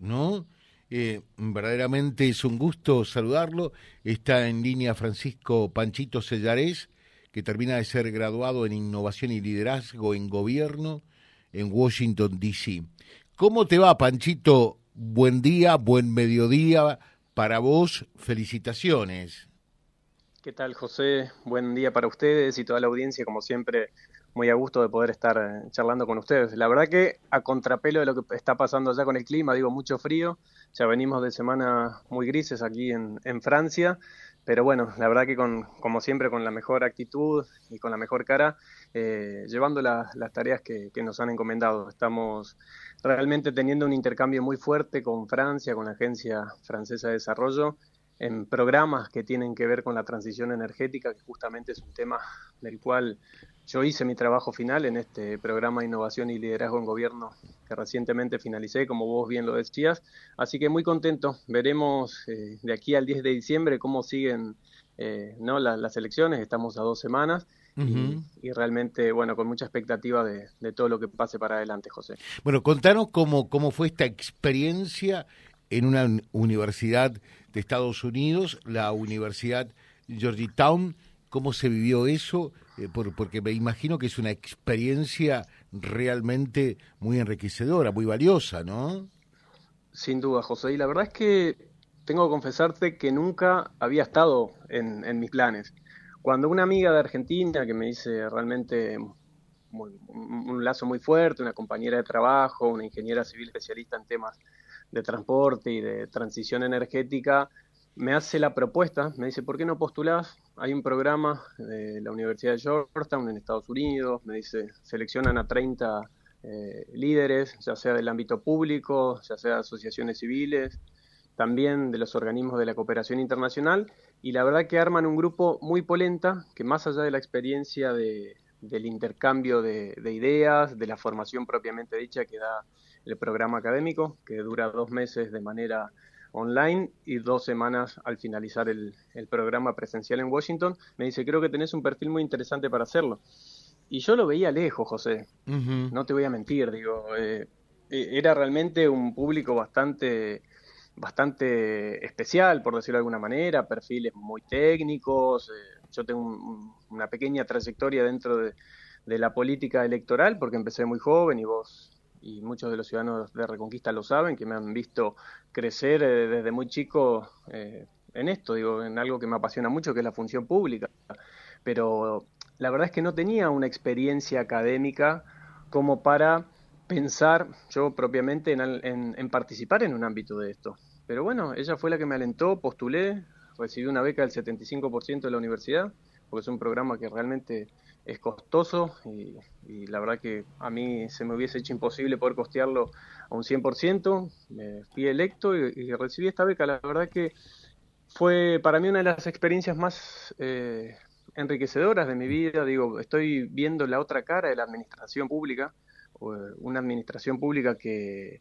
¿no? Eh, verdaderamente es un gusto saludarlo. Está en línea Francisco Panchito Sellarés, que termina de ser graduado en Innovación y Liderazgo en Gobierno en Washington, D.C. ¿Cómo te va, Panchito? Buen día, buen mediodía para vos. Felicitaciones. ¿Qué tal, José? Buen día para ustedes y toda la audiencia, como siempre, muy a gusto de poder estar eh, charlando con ustedes. La verdad que a contrapelo de lo que está pasando allá con el clima, digo, mucho frío, ya venimos de semanas muy grises aquí en, Francia, pero bueno, la verdad que con, como siempre con la mejor actitud y con la mejor cara, eh, llevando las tareas que, nos han encomendado. Estamos realmente teniendo un intercambio muy fuerte con Francia, con la Agencia Francesa de Desarrollo, en programas que tienen que ver con la transición energética, que justamente es un tema del cual yo hice mi trabajo final en este programa de innovación y liderazgo en gobierno que recientemente finalicé, como vos bien lo decías. Así que muy contento. Veremos eh, de aquí al 10 de diciembre cómo siguen eh, ¿no? las elecciones. Estamos a dos semanas. y, realmente, bueno, con mucha expectativa de, de, todo lo que pase para adelante, José. Bueno, contanos cómo, cómo fue esta experiencia en una universidad de Estados Unidos, la Universidad Georgetown. ¿Cómo se vivió eso? Eh, porque me imagino que es una experiencia realmente muy enriquecedora, muy valiosa, ¿no? Sin duda, José. Y la verdad es que tengo que confesarte que nunca había estado en, en mis planes. Cuando una amiga de Argentina, que me dice realmente un lazo muy fuerte, una compañera de trabajo, una ingeniera civil especialista en temas de transporte y de transición energética, me hace la propuesta, me dice, ¿por qué no postulás? Hay un programa de la Universidad de Georgetown en Estados Unidos, me dice, seleccionan a 30 eh, líderes, ya sea del ámbito público, ya sea de asociaciones civiles, también de los organismos de la cooperación internacional, y la verdad que arman un grupo muy polenta, que más allá de la experiencia de, del intercambio de, ideas, de la formación propiamente dicha que da el programa académico, que dura dos meses de manera online y dos semanas al finalizar el, programa presencial en Washington, me dice, creo que tenés un perfil muy interesante para hacerlo. Y yo lo veía lejos, José, no te voy a mentir, digo, eh, e, era realmente un público bastante bastante especial, por decirlo de alguna manera, perfiles muy técnicos, eh, yo tengo una pequeña trayectoria dentro de, la política electoral porque empecé muy joven y vos y muchos de los ciudadanos de Reconquista lo saben, que me han visto crecer eh, desde muy chico eh, en esto, digo, en algo que me apasiona mucho, que es la función pública. Pero la verdad es que no tenía una experiencia académica como para pensar yo propiamente en, en participar en un ámbito de esto. Pero bueno, ella fue la que me alentó, postulé, recibí una beca del 75% de la universidad, porque es un programa que realmente es costoso y, la verdad que a mí se me hubiese hecho imposible poder costearlo a un 100%. Me fui electo y, recibí esta beca. La verdad que fue para mí una de las experiencias más eh, enriquecedoras de mi vida. Digo, estoy viendo la otra cara de la administración pública, una administración pública que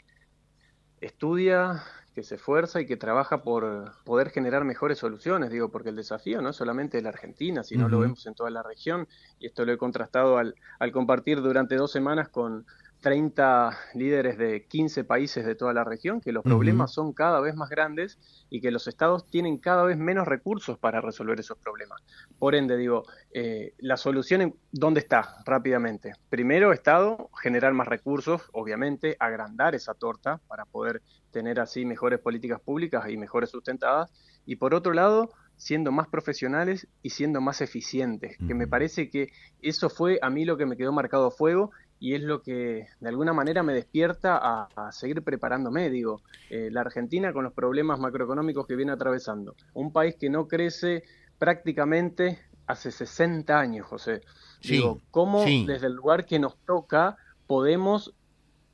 estudia, que se esfuerza y que trabaja por poder generar mejores soluciones, digo, porque el desafío no es solamente de la Argentina, sino lo vemos en toda la región, y esto lo he contrastado al, al compartir durante dos semanas con 30 líderes de 15 países de toda la región, que los problemas son cada vez más grandes y que los estados tienen cada vez menos recursos para resolver esos problemas. Por ende, digo, eh, la solución, ¿dónde está? Rápidamente. Primero, Estado, generar más recursos, obviamente, agrandar esa torta para poder tener así mejores políticas públicas y mejores sustentadas. Y por otro lado, siendo más profesionales y siendo más eficientes, que me parece que eso fue a mí lo que me quedó marcado a fuego y es lo que de alguna manera me despierta a, seguir preparándome. Digo, eh, la Argentina con los problemas macroeconómicos que viene atravesando, un país que no crece prácticamente hace 60 años, José. Digo, ¿cómo desde el lugar que nos toca podemos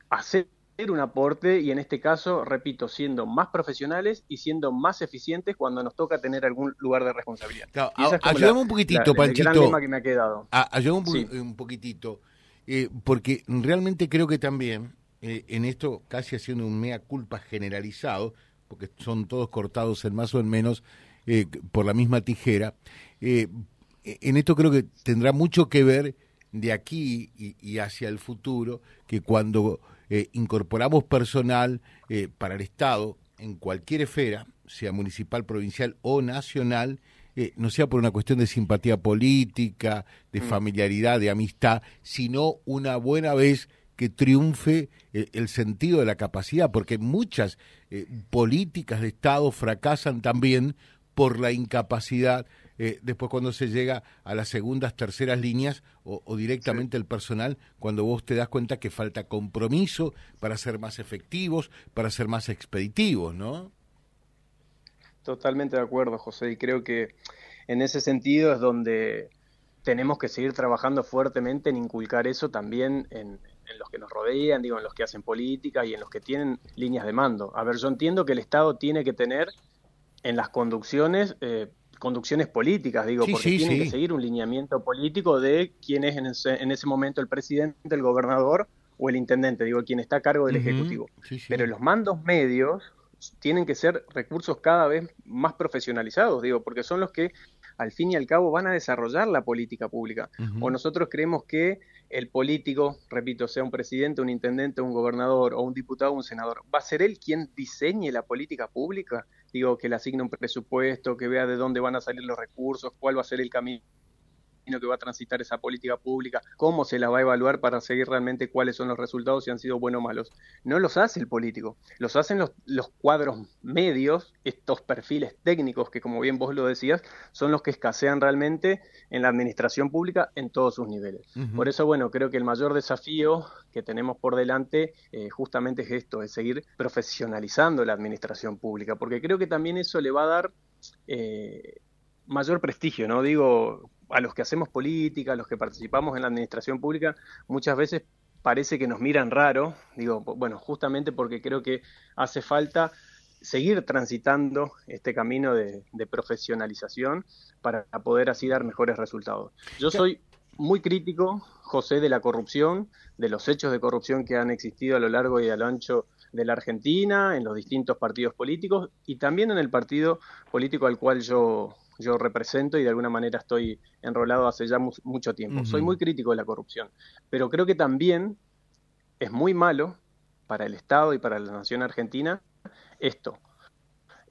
hacer un aporte y en este caso, repito, siendo más profesionales y siendo más eficientes cuando nos toca tener algún lugar de responsabilidad. ayúdame un poquitito, Panchito. El gran que me ha quedado. ayúdame un poquitito. Eh, porque realmente creo que también, eh, en esto casi haciendo un mea culpa generalizado, porque son todos cortados en más o en menos eh, por la misma tijera, en esto creo que tendrá mucho que ver de aquí y, hacia el futuro, que cuando incorporamos personal para el Estado en cualquier esfera, sea municipal, provincial o nacional, no sea por una cuestión de simpatía política, de mm. familiaridad, de amistad, sino una buena vez que triunfe eh, el, sentido de la capacidad, porque muchas eh, políticas de Estado fracasan también por la incapacidad eh, después cuando se llega a las segundas, terceras líneas o, directamente el personal, cuando vos te das cuenta que falta compromiso para ser más efectivos, para ser más expeditivos, ¿no? Totalmente de acuerdo, José, y creo que en ese sentido es donde tenemos que seguir trabajando fuertemente en inculcar eso también en, en los que nos rodean, digo, en los que hacen política y en los que tienen líneas de mando. A ver, yo entiendo que el Estado tiene que tener en las conducciones eh, conducciones políticas, digo, porque tiene que seguir un lineamiento político de quién es en ese, en ese, momento el presidente, el gobernador o el intendente, digo, quien está a cargo del Ejecutivo. Pero los mandos medios tienen que ser recursos cada vez más profesionalizados, digo, porque son los que al fin y al cabo van a desarrollar la política pública. O nosotros creemos que el político, repito, sea un presidente, un intendente, un gobernador o un diputado o un senador, ¿va a ser él quien diseñe la política pública? Digo, que le asigne un presupuesto, que vea de dónde van a salir los recursos, cuál va a ser el camino que va a transitar esa política pública, cómo se la va a evaluar para seguir realmente cuáles son los resultados, si han sido buenos o malos. No los hace el político, los hacen los, los cuadros medios, estos perfiles técnicos que, como bien vos lo decías, son los que escasean realmente en la administración pública en todos sus niveles. Por eso, bueno, creo que el mayor desafío que tenemos por delante eh, justamente es esto, es seguir profesionalizando la administración pública, porque creo que también eso le va a dar... Eh, mayor prestigio, ¿no? Digo, a los que hacemos política, a los que participamos en la administración pública, muchas veces parece que nos miran raro, digo, bueno, justamente porque creo que hace falta seguir transitando este camino de, profesionalización para poder así dar mejores resultados. Yo soy muy crítico, José, de la corrupción, de los hechos de corrupción que han existido a lo largo y a lo ancho de la Argentina, en los distintos partidos políticos y también en el partido político al cual yo yo represento y de alguna manera estoy enrolado hace ya mucho tiempo. Soy muy crítico de la corrupción, pero creo que también es muy malo para el Estado y para la nación argentina esto,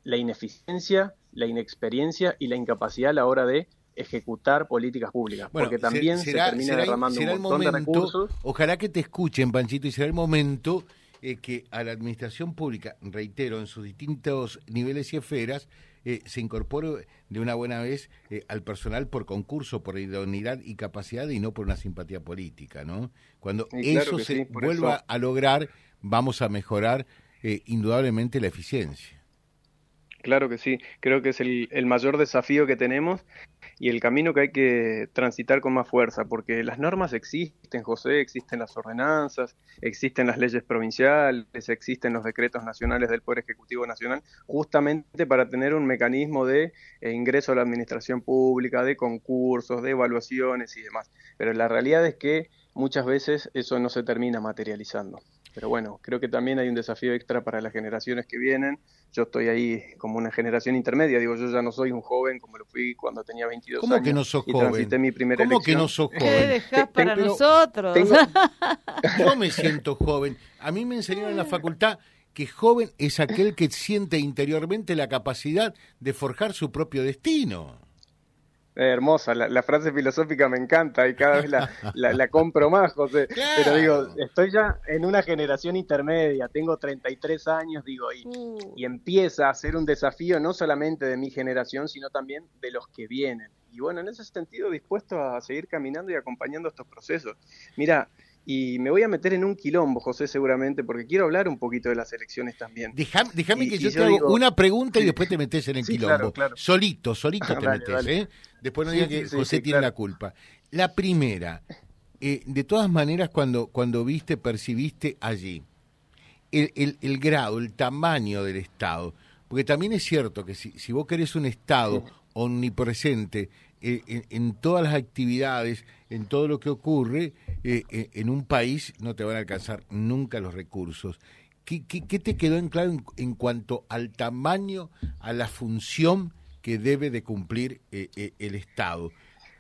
la ineficiencia, la inexperiencia y la incapacidad a la hora de ejecutar políticas públicas, porque también se termina derramando un montón de recursos. Ojalá que te escuchen, Panchito, y será el momento eh, que a la administración pública, reitero, en sus distintos niveles y esferas, eh, se incorpore de una buena vez eh, al personal por concurso, por idoneidad y capacidad y no por una simpatía política, ¿no? Cuando eso se vuelva a lograr, vamos a mejorar eh, indudablemente la eficiencia. Claro que sí, creo que es el, el mayor desafío que tenemos y el camino que hay que transitar con más fuerza, porque las normas existen, José, existen las ordenanzas, existen las leyes provinciales, existen los decretos nacionales del Poder Ejecutivo Nacional, justamente para tener un mecanismo de eh, ingreso a la administración pública, de concursos, de evaluaciones y demás. Pero la realidad es que muchas veces eso no se termina materializando. Pero bueno, creo que también hay un desafío extra para las generaciones que vienen. Yo estoy ahí como una generación intermedia, digo, yo ya no soy un joven como lo fui cuando tenía 22 ¿Cómo años. que no sos y joven? mi primera ¿Cómo que no sos joven? ¿Qué dejás para nosotros? Yo me siento joven. A mí me enseñaron en la facultad que joven es aquel que siente interiormente la capacidad de forjar su propio destino hermosa, la, frase filosófica me encanta y cada vez la, la, compro más, José. Pero digo, estoy ya en una generación intermedia, tengo 33 años, digo, y, uh. y empieza a ser un desafío no solamente de mi generación, sino también de los que vienen. Y bueno, en ese sentido, dispuesto a seguir caminando y acompañando estos procesos. Mira, y me voy a meter en un quilombo, José, seguramente, porque quiero hablar un poquito de las elecciones también. Déjame, que yo te hago una pregunta y después te metes en el quilombo. Solito, solito te metes, ¿eh? Después no digas que José tiene la culpa. La primera, eh, de todas maneras, cuando, cuando viste, percibiste allí el, el, el, grado, el tamaño del Estado, porque también es cierto que si, si vos querés un Estado omnipresente eh, en, todas las actividades, en todo lo que ocurre, eh, eh, en un país no te van a alcanzar nunca los recursos. ¿Qué, qué, te quedó en claro en, cuanto al tamaño, a la función que debe de cumplir el Estado?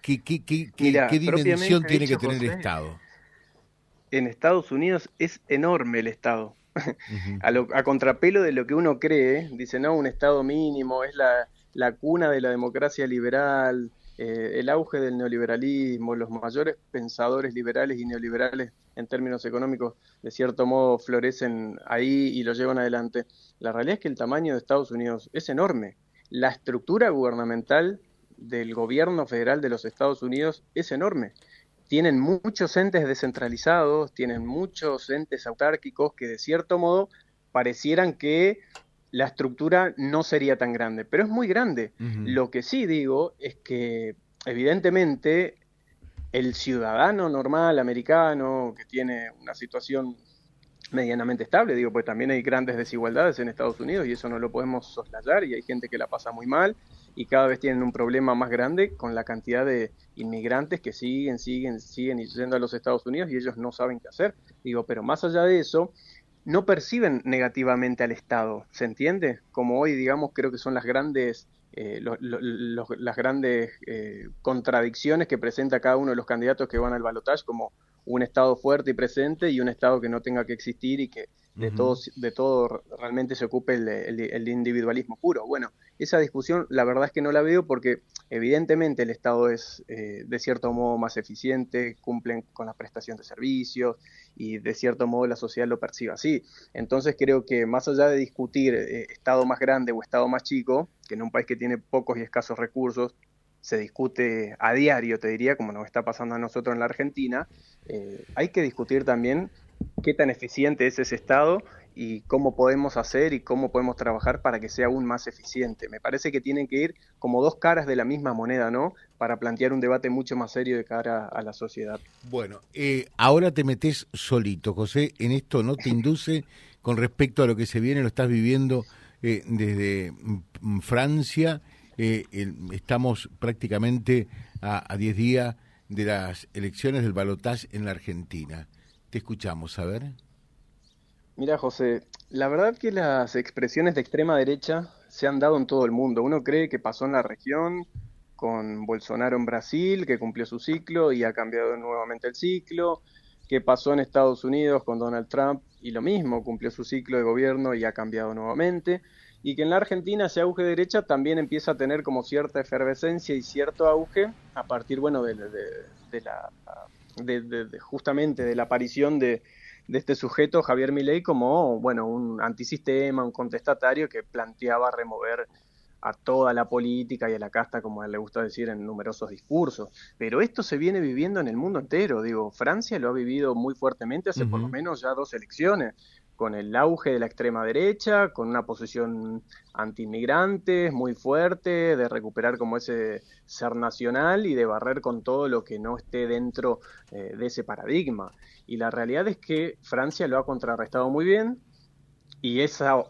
¿Qué, qué, qué, qué dimensión tiene que tener el Estado? en Estados Unidos es enorme el Estado. a, contrapelo de lo que uno cree, dice, no, un Estado mínimo es la, la cuna de la democracia liberal, eh, el auge del neoliberalismo, los mayores pensadores liberales y neoliberales en términos económicos, de cierto modo, florecen ahí y lo llevan adelante. La realidad es que el tamaño de Estados Unidos es enorme. La estructura gubernamental del gobierno federal de los Estados Unidos es enorme. Tienen muchos entes descentralizados, tienen muchos entes autárquicos que de cierto modo parecieran que la estructura no sería tan grande, pero es muy grande. Lo que sí digo es que evidentemente el ciudadano normal americano que tiene una situación medianamente estable, digo, pues también hay grandes desigualdades en Estados Unidos y eso no lo podemos soslayar y hay gente que la pasa muy mal y cada vez tienen un problema más grande con la cantidad de inmigrantes que siguen, siguen, siguen yendo a los Estados Unidos y ellos no saben qué hacer. Digo, pero más allá de eso, no perciben negativamente al Estado, ¿se entiende? Como hoy, digamos, creo que son las grandes, eh, las grandes eh, contradicciones que presenta cada uno de los candidatos que van al balotaje, como un Estado fuerte y presente y un Estado que no tenga que existir y que de, todo, de todo realmente se ocupe el, individualismo puro. Bueno, esa discusión la verdad es que no la veo porque evidentemente el Estado es eh, de cierto modo más eficiente, cumplen con la prestación de servicios y de cierto modo la sociedad lo percibe así. Entonces creo que más allá de discutir eh, Estado más grande o Estado más chico, que en un país que tiene pocos y escasos recursos, se discute a diario, te diría, como nos está pasando a nosotros en la Argentina, eh, hay que discutir también qué tan eficiente es ese Estado y cómo podemos hacer y cómo podemos trabajar para que sea aún más eficiente. Me parece que tienen que ir como dos caras de la misma moneda, ¿no? Para plantear un debate mucho más serio de cara a la sociedad. Bueno, eh, ahora te metes solito, José, en esto no te induce con respecto a lo que se viene, lo estás viviendo eh, desde mm, Francia, eh, estamos prácticamente a 10 días de las elecciones del balotaje en la Argentina. Te escuchamos, a ver. Mira, José, la verdad que las expresiones de extrema derecha se han dado en todo el mundo. Uno cree que pasó en la región con Bolsonaro en Brasil, que cumplió su ciclo y ha cambiado nuevamente el ciclo, que pasó en Estados Unidos con Donald Trump y lo mismo, cumplió su ciclo de gobierno y ha cambiado nuevamente, y que en la Argentina ese auge de derecha también empieza a tener como cierta efervescencia y cierto auge a partir, bueno, de, de la de, justamente de la aparición de, este sujeto, Javier Milei, como bueno, un antisistema, un contestatario que planteaba remover a toda la política y a la casta, como le gusta decir en numerosos discursos. Pero esto se viene viviendo en el mundo entero. Digo, Francia lo ha vivido muy fuertemente hace por lo menos ya dos elecciones con el auge de la extrema derecha, con una posición anti-inmigrantes muy fuerte, de recuperar como ese ser nacional y de barrer con todo lo que no esté dentro eh, de ese paradigma. Y la realidad es que Francia lo ha contrarrestado muy bien y esa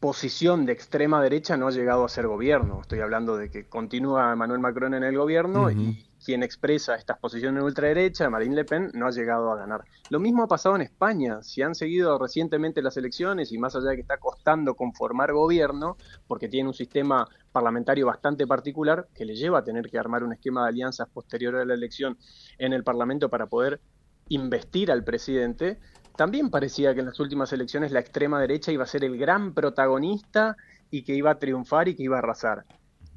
posición de extrema derecha no ha llegado a ser gobierno. Estoy hablando de que continúa Emmanuel Macron en el gobierno y quien expresa estas posiciones ultraderecha, Marine Le Pen, no ha llegado a ganar. Lo mismo ha pasado en España. Si han seguido recientemente las elecciones y más allá de que está costando conformar gobierno, porque tiene un sistema parlamentario bastante particular que le lleva a tener que armar un esquema de alianzas posterior a la elección en el Parlamento para poder investir al presidente, también parecía que en las últimas elecciones la extrema derecha iba a ser el gran protagonista y que iba a triunfar y que iba a arrasar.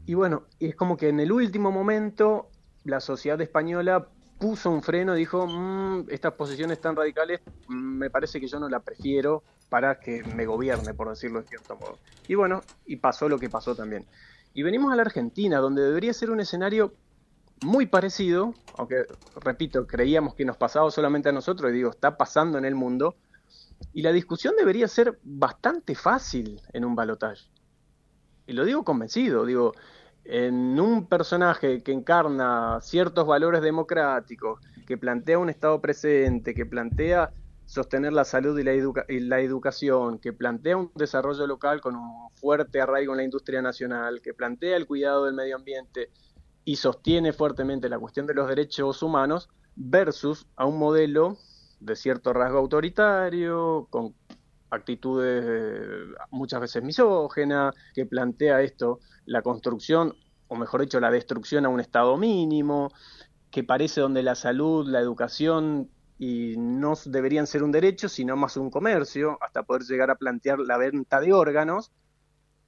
Y bueno, es como que en el último momento la sociedad española puso un freno, dijo, mm, estas posiciones tan radicales, mm, me parece que yo no la prefiero para que me gobierne, por decirlo de cierto modo. Y bueno, y pasó lo que pasó también. Y venimos a la Argentina, donde debería ser un escenario muy parecido, aunque, repito, creíamos que nos pasaba solamente a nosotros, y digo, está pasando en el mundo, y la discusión debería ser bastante fácil en un balotaje. Y lo digo convencido, digo, en un personaje que encarna ciertos valores democráticos, que plantea un Estado presente, que plantea sostener la salud y la, educación, que plantea un desarrollo local con un fuerte arraigo en la industria nacional, que plantea el cuidado del medio ambiente y sostiene fuertemente la cuestión de los derechos humanos, versus a un modelo de cierto rasgo autoritario, con actitudes eh, muchas veces misógenas, que plantea esto, la construcción, o mejor dicho, la destrucción a un estado mínimo, que parece donde la salud, la educación y no deberían ser un derecho, sino más un comercio, hasta poder llegar a plantear la venta de órganos,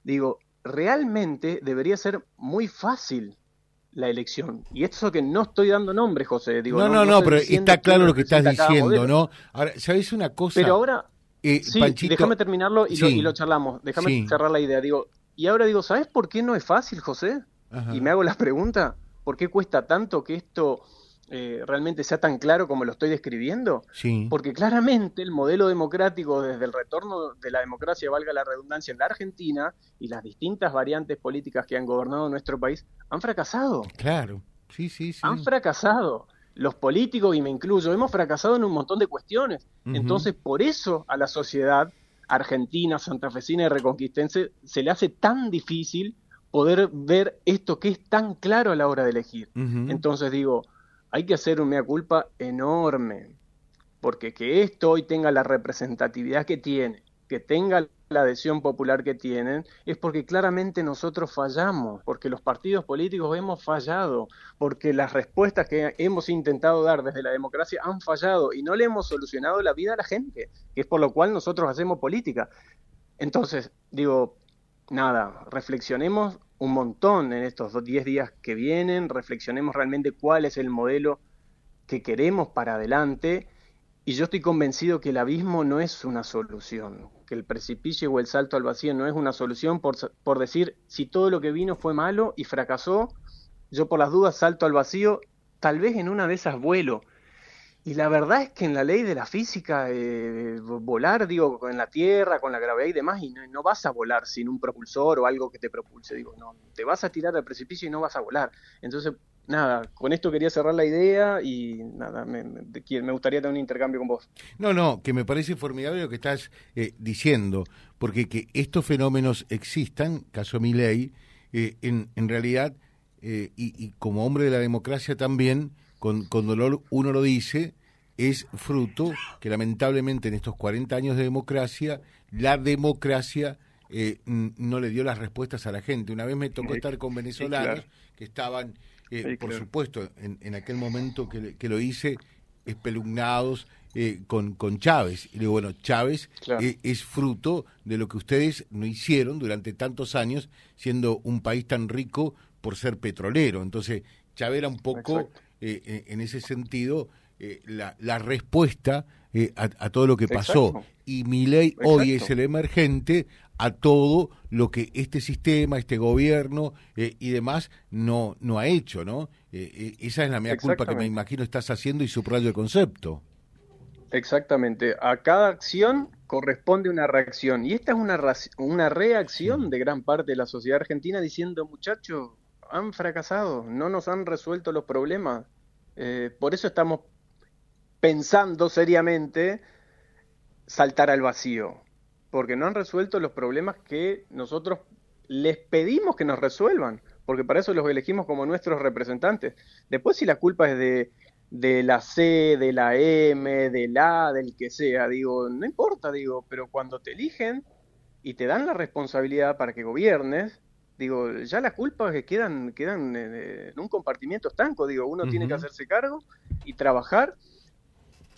digo, realmente debería ser muy fácil la elección. Y eso que no estoy dando nombre, José. Digo, no, no, no, pero está claro lo que estás diciendo, ¿no? Ahora, ¿sabes una cosa? Pero ahora, eh, sí, déjame terminarlo y, lo, y, lo, charlamos. Déjame cerrar la idea. Digo, y ahora digo, ¿sabes por qué no es fácil, José? Y me hago la pregunta, ¿por qué cuesta tanto que esto eh, realmente sea tan claro como lo estoy describiendo? Sí. Porque claramente el modelo democrático desde el retorno de la democracia, valga la redundancia, en la Argentina y las distintas variantes políticas que han gobernado nuestro país han fracasado. Claro, sí, sí, sí. Han fracasado. Los políticos, y me incluyo, hemos fracasado en un montón de cuestiones. Entonces, por eso a la sociedad argentina, santafesina y reconquistense se le hace tan difícil poder ver esto que es tan claro a la hora de elegir. Entonces digo, hay que hacer un mea culpa enorme, porque que esto hoy tenga la representatividad que tiene, que tenga la adhesión popular que tienen, es porque claramente nosotros fallamos, porque los partidos políticos hemos fallado, porque las respuestas que hemos intentado dar desde la democracia han fallado y no le hemos solucionado la vida a la gente, que es por lo cual nosotros hacemos política. Entonces, digo, nada, reflexionemos un montón en estos 10 días que vienen, reflexionemos realmente cuál es el modelo que queremos para adelante y yo estoy convencido que el abismo no es una solución, que el precipicio o el salto al vacío no es una solución por, decir si todo lo que vino fue malo y fracasó, yo por las dudas salto al vacío, tal vez en una de esas vuelo, y la verdad es que en la ley de la física, eh, volar, digo, en la Tierra, con la gravedad y demás, y no, vas a volar sin un propulsor o algo que te propulse. Digo, no, te vas a tirar al precipicio y no vas a volar. Entonces, nada, con esto quería cerrar la idea y nada, me, me, gustaría tener un intercambio con vos. No, no, que me parece formidable lo que estás eh, diciendo, porque que estos fenómenos existan, caso mi ley, eh, en, en realidad, y, y como hombre de la democracia también, con, con dolor uno lo dice, es fruto que lamentablemente en estos 40 años de democracia, la democracia eh, no le dio las respuestas a la gente. Una vez me tocó estar con venezolanos que estaban, eh, por supuesto, en, en, aquel momento que, que lo hice, espelugnados eh, con, con Chávez. Y digo, bueno, Chávez es fruto de lo que ustedes no hicieron durante tantos años, siendo un país tan rico por ser petrolero. Entonces, Chávez era un poco... Eh, eh, en ese sentido eh, la, la, respuesta a, todo lo que pasó. Y mi ley hoy es el emergente a todo lo que este sistema, este gobierno y demás no, no ha hecho, ¿no? esa es la mea culpa que me imagino estás haciendo y subrayo el concepto. Exactamente. A cada acción corresponde una reacción. Y esta es una, una reacción de gran parte de la sociedad argentina diciendo, muchachos, han fracasado, no nos han resuelto los problemas. Eh, por eso estamos pensando seriamente saltar al vacío, porque no han resuelto los problemas que nosotros les pedimos que nos resuelvan, porque para eso los elegimos como nuestros representantes. Después si la culpa es de, de la C, de la M, de la, del que sea, digo, no importa, digo, pero cuando te eligen y te dan la responsabilidad para que gobiernes, digo, ya las culpas que quedan, quedan en un compartimiento estanco, digo, uno tiene que hacerse cargo y trabajar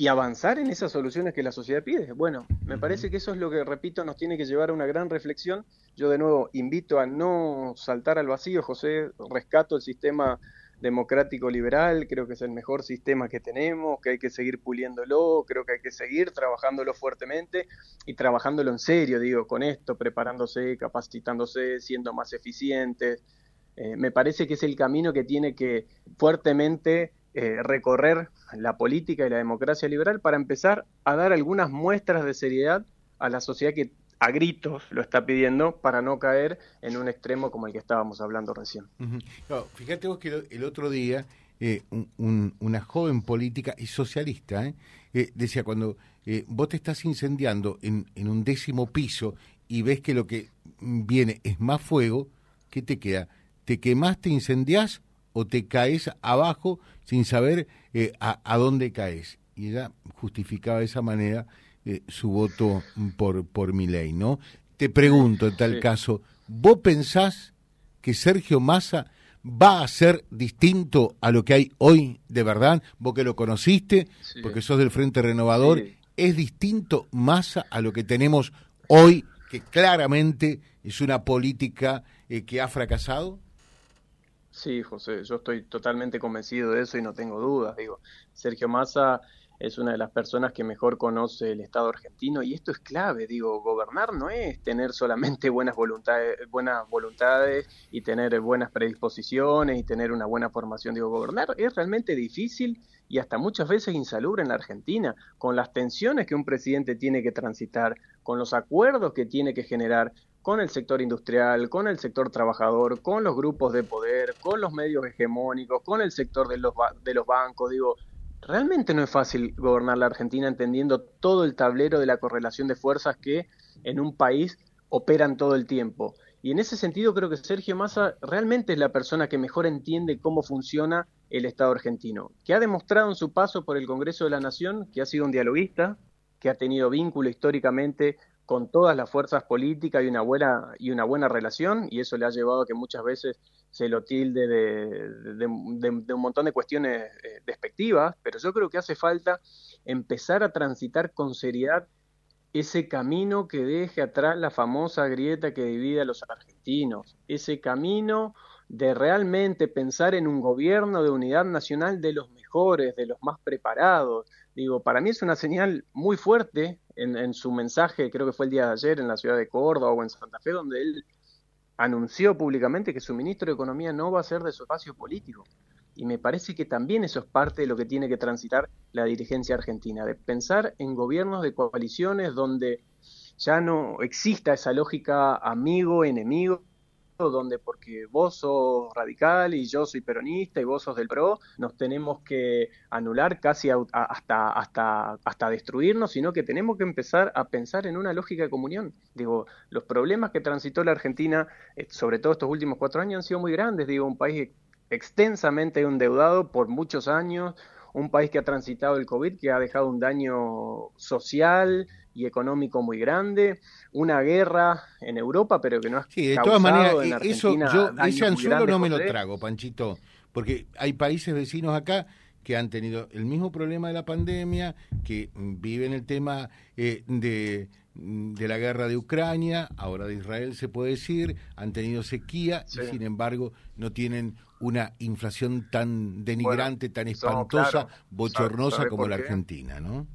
y avanzar en esas soluciones que la sociedad pide. Bueno, me parece que eso es lo que, repito, nos tiene que llevar a una gran reflexión. Yo de nuevo invito a no saltar al vacío, José, rescato el sistema democrático liberal, creo que es el mejor sistema que tenemos, que hay que seguir puliéndolo, creo que hay que seguir trabajándolo fuertemente y trabajándolo en serio, digo, con esto, preparándose, capacitándose, siendo más eficientes. Eh, me parece que es el camino que tiene que fuertemente eh, recorrer la política y la democracia liberal para empezar a dar algunas muestras de seriedad a la sociedad que a gritos lo está pidiendo para no caer en un extremo como el que estábamos hablando recién. fíjate vos que el otro día eh, una joven política y socialista eh, eh, decía, cuando vos te estás incendiando en, en, un décimo piso y ves que lo que viene es más fuego, ¿qué te queda? ¿Te quemás, te incendiás o te caes abajo sin saber a, a dónde caes? Y ella justificaba de esa manera eh, su voto por, por mi ley, ¿no? Te pregunto en tal caso, ¿vos pensás que Sergio Massa va a ser distinto a lo que hay hoy de verdad? Vos que lo conociste, porque sos del Frente Renovador, ¿es distinto Massa a lo que tenemos hoy, que claramente es una política eh, que ha fracasado? Sí, José, yo estoy totalmente convencido de eso y no tengo dudas. Digo, Sergio Massa es una de las personas que mejor conoce el Estado argentino y esto es clave, digo, gobernar no es tener solamente buenas voluntades, buenas voluntades y tener buenas predisposiciones y tener una buena formación, digo, gobernar es realmente difícil y hasta muchas veces insalubre en la Argentina, con las tensiones que un presidente tiene que transitar, con los acuerdos que tiene que generar con el sector industrial, con el sector trabajador, con los grupos de poder, con los medios hegemónicos, con el sector de los, de los bancos, digo, realmente no es fácil gobernar la Argentina entendiendo todo el tablero de la correlación de fuerzas que en un país operan todo el tiempo. Y en ese sentido creo que Sergio Massa realmente es la persona que mejor entiende cómo funciona el Estado argentino, que ha demostrado en su paso por el Congreso de la Nación que ha sido un dialoguista, que ha tenido vínculo históricamente con todas las fuerzas políticas y una buena y una buena relación y eso le ha llevado a que muchas veces se lo tilde de, un montón de cuestiones eh, despectivas, pero yo creo que hace falta empezar a transitar con seriedad ese camino que deje atrás la famosa grieta que divide a los argentinos, ese camino de realmente pensar en un gobierno de unidad nacional de los mejores, de los más preparados. Digo, para mí es una señal muy fuerte en, su mensaje, creo que fue el día de ayer en la ciudad de Córdoba o en Santa Fe, donde él anunció públicamente que su ministro de Economía no va a ser de su espacio político. Y me parece que también eso es parte de lo que tiene que transitar la dirigencia argentina, de pensar en gobiernos de coaliciones donde ya no exista esa lógica amigo-enemigo, donde porque vos sos radical y yo soy peronista y vos sos del PRO, nos tenemos que anular casi hasta, hasta, hasta destruirnos, sino que tenemos que empezar a pensar en una lógica de comunión. Digo, los problemas que transitó la Argentina, eh, sobre todo estos últimos cuatro años, han sido muy grandes. Digo, un país extensamente endeudado por muchos años, un país que ha transitado el COVID, que ha dejado un daño social y económico muy grande, una guerra en Europa, pero que no ha sí, de todas maneras, en e-, eso yo ese anzuelo no me lo trago, Panchito, porque hay países vecinos acá que han tenido el mismo problema de la pandemia, que viven el tema eh, de, de la guerra de Ucrania, ahora de Israel se puede decir, han tenido sequía y sin embargo no tienen una inflación tan denigrante, tan espantosa, bochornosa como la Argentina, ¿no?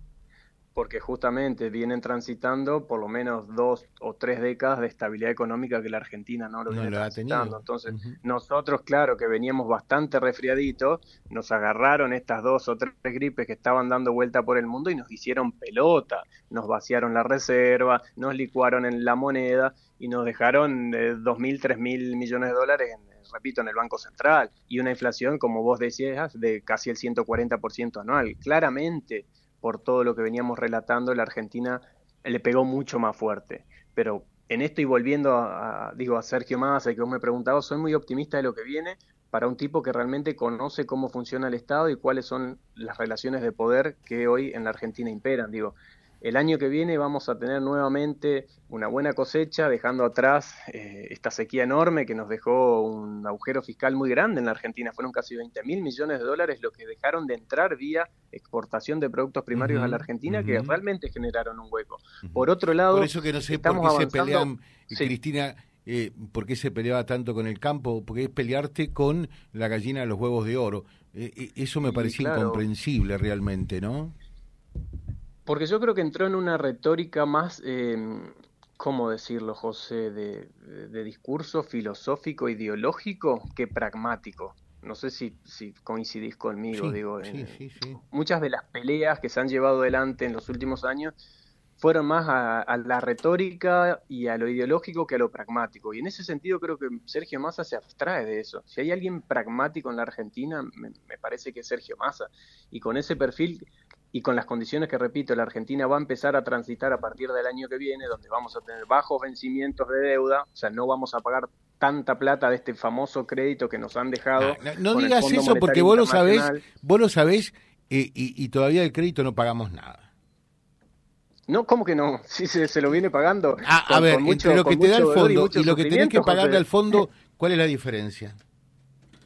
Porque justamente vienen transitando por lo menos dos o tres décadas de estabilidad económica que la Argentina no lo viene transitando. Entonces, nosotros, claro, que veníamos bastante resfriaditos, nos agarraron estas dos o tres gripes que estaban dando vuelta por el mundo y nos hicieron pelota, nos vaciaron la reserva, nos licuaron en la moneda y nos dejaron eh, dos mil, tres mil millones de dólares repito, en el Banco Central, y una inflación, como vos decías, de casi el 140% anual. Claramente, por todo lo que veníamos relatando, la Argentina le pegó mucho más fuerte. Pero en esto y volviendo a, digo, a Sergio Massa, que vos me preguntabas, soy muy optimista de lo que viene para un tipo que realmente conoce cómo funciona el Estado y cuáles son las relaciones de poder que hoy en la Argentina imperan. Digo, el año que viene vamos a tener nuevamente una buena cosecha, dejando atrás eh, esta sequía enorme que nos dejó un agujero fiscal muy grande en la Argentina. Fueron casi 20 mil millones de dólares lo que dejaron de entrar vía exportación de productos primarios a la Argentina que realmente generaron un hueco. Por otro lado, por eso que no sé por qué se pelean, Cristina. Eh, ¿Por qué se peleaba tanto con el campo? Porque es pelearte con la gallina de los huevos de oro. Eh, eh, eso me parecía incomprensible realmente, ¿no? Porque yo creo que entró en una retórica más, eh, ¿cómo decirlo, José?, de, discurso filosófico, ideológico que pragmático. No sé si, si coincidís conmigo, digo. muchas de las peleas que se han llevado adelante en los últimos años fueron más a, la retórica y a lo ideológico que a lo pragmático. Y en ese sentido creo que Sergio Massa se abstrae de eso. Si hay alguien pragmático en la Argentina, me, me parece que es Sergio Massa. Y con ese perfil y con las condiciones que, repito, la Argentina va a empezar a transitar a partir del año que viene, donde vamos a tener bajos vencimientos de deuda, o sea, no vamos a pagar tanta plata de este famoso crédito que nos han dejado. No, digas eso porque vos lo sabés, vos lo sabés eh, y, todavía el crédito no pagamos nada. No, ¿cómo que no? Si se, lo viene pagando. Ah, a ver, entre lo que te da el fondo y, lo que tenés que pagarle al fondo, ¿cuál es la diferencia?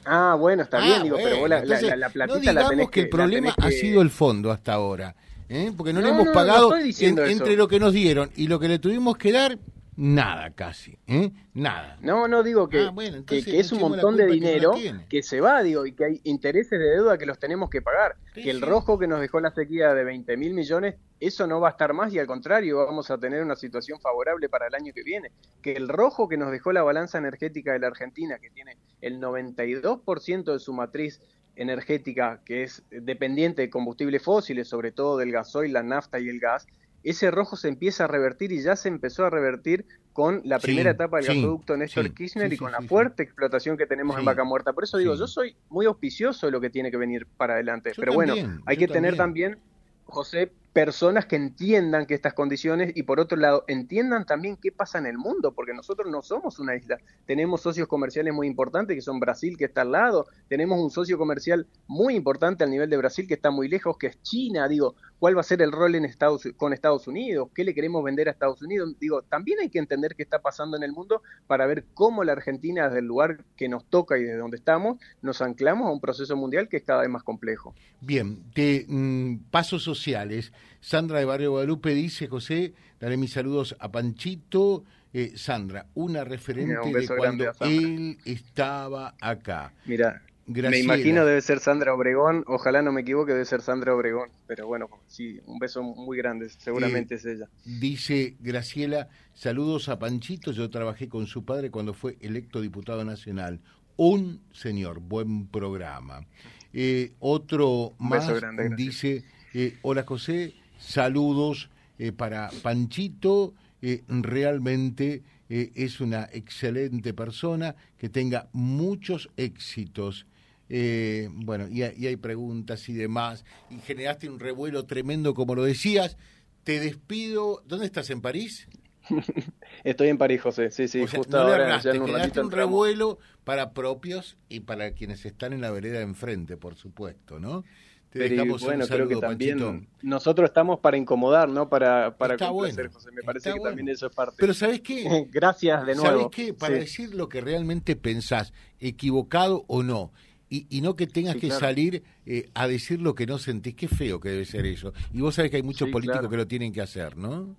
Ah, bueno, está bien, ah, digo, pero vos la, la, platita no la que el problema ha sido el fondo hasta ahora, ¿eh? porque no, le hemos pagado entre lo que nos dieron y lo que le tuvimos que dar, nada casi, ¿eh? Nada. No, no digo que, ah, que, es un montón de dinero que, se va, digo, y que hay intereses de deuda que los tenemos que pagar. que el rojo que nos dejó la sequía de 20 mil millones, eso no va a estar más y al contrario, vamos a tener una situación favorable para el año que viene. Que el rojo que nos dejó la balanza energética de la Argentina, que tiene el 92% de su matriz energética, que es dependiente de combustibles fósiles, sobre todo del gasoil, la nafta y el gas, ese rojo se empieza a revertir y ya se empezó a revertir con la primera etapa del gasoducto Néstor Kirchner y con la fuerte explotación que tenemos en Vaca Muerta. Por eso digo, yo soy muy auspicioso de lo que tiene que venir para adelante. Pero bueno, hay que tener también, José, personas que entiendan que estas condiciones y por otro lado entiendan también qué pasa en el mundo, porque nosotros no somos una isla. Tenemos socios comerciales muy importantes que son Brasil, que está al lado, tenemos un socio comercial muy importante al nivel de Brasil que está muy lejos, que es China. Digo, ¿cuál va a ser el rol en Estados, con Estados Unidos? ¿Qué le queremos vender a Estados Unidos? Digo, también hay que entender qué está pasando en el mundo para ver cómo la Argentina, desde el lugar que nos toca y desde donde estamos, nos anclamos a un proceso mundial que es cada vez más complejo. Bien, de mm, pasos sociales. Sandra de Barrio Guadalupe dice, José, daré mis saludos a Panchito. Eh, Sandra, una referente de cuando él estaba acá. Mira, me imagino debe ser Sandra Obregón, ojalá no me equivoque, debe ser Sandra Obregón, pero bueno, sí, un beso muy grande, seguramente es ella. Dice Graciela, saludos a Panchito, yo trabajé con su padre cuando fue electo diputado nacional. Un señor, buen programa. Eh, otro más dice, eh, hola José, Saludos eh, para Panchito, eh, realmente eh, es una excelente persona, que tenga muchos éxitos. bueno, y, hay preguntas y demás, y generaste un revuelo tremendo, como lo decías. Te despido. ¿Dónde estás? ¿En París? Estoy en París, José. Sí, sí, justo ahora. ya un, un revuelo para propios y para quienes están en la vereda de enfrente, por supuesto, ¿no? Pero bueno, creo que también nosotros estamos para incomodar, no para, para complacer, José. Me parece que también eso es parte. Pero ¿sabes qué? Gracias de nuevo. ¿Sabes qué? Para decir lo que realmente pensás, equivocado o no, y, y no que tengas que salir eh, a decir lo que no sentís, qué feo que debe ser eso. Y vos sabés que hay muchos políticos que lo tienen que hacer, ¿no?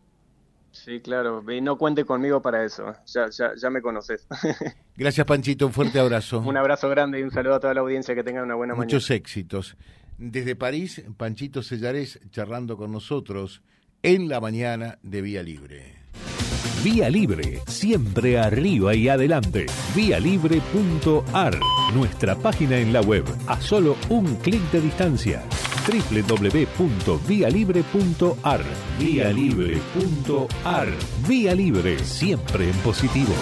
Sí, claro, y no cuente conmigo para eso, ya, ya, ya me conoces. Gracias Panchito, un fuerte abrazo. un abrazo grande y un saludo a toda la audiencia, que tengan una buena mañana. Muchos éxitos. Desde París, Panchito Sellares charlando con nosotros en la mañana de Vía Libre. Vía Libre, siempre arriba y adelante. Vialibre.ar, nuestra página en la web, a solo un clic de distancia. www.vialibre.ar, vialibre.ar. Vía Libre, siempre en positivo.